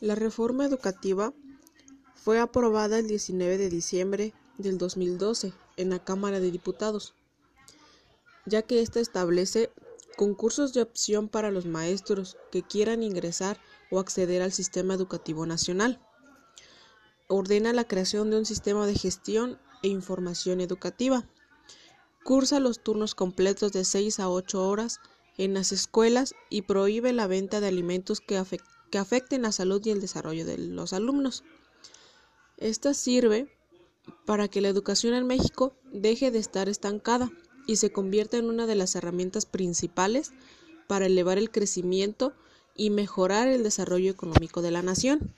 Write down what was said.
La reforma educativa fue aprobada el 19 de diciembre del 2012 en la Cámara de Diputados, ya que ésta establece concursos de opción para los maestros que quieran ingresar o acceder al sistema educativo nacional. Ordena la creación de un sistema de gestión e información educativa. Cursa los turnos completos de 6 a 8 horas en las escuelas y prohíbe la venta de alimentos que, afecten la salud y el desarrollo de los alumnos. Esta sirve para que la educación en México deje de estar estancada y se convierta en una de las herramientas principales para elevar el crecimiento y mejorar el desarrollo económico de la nación.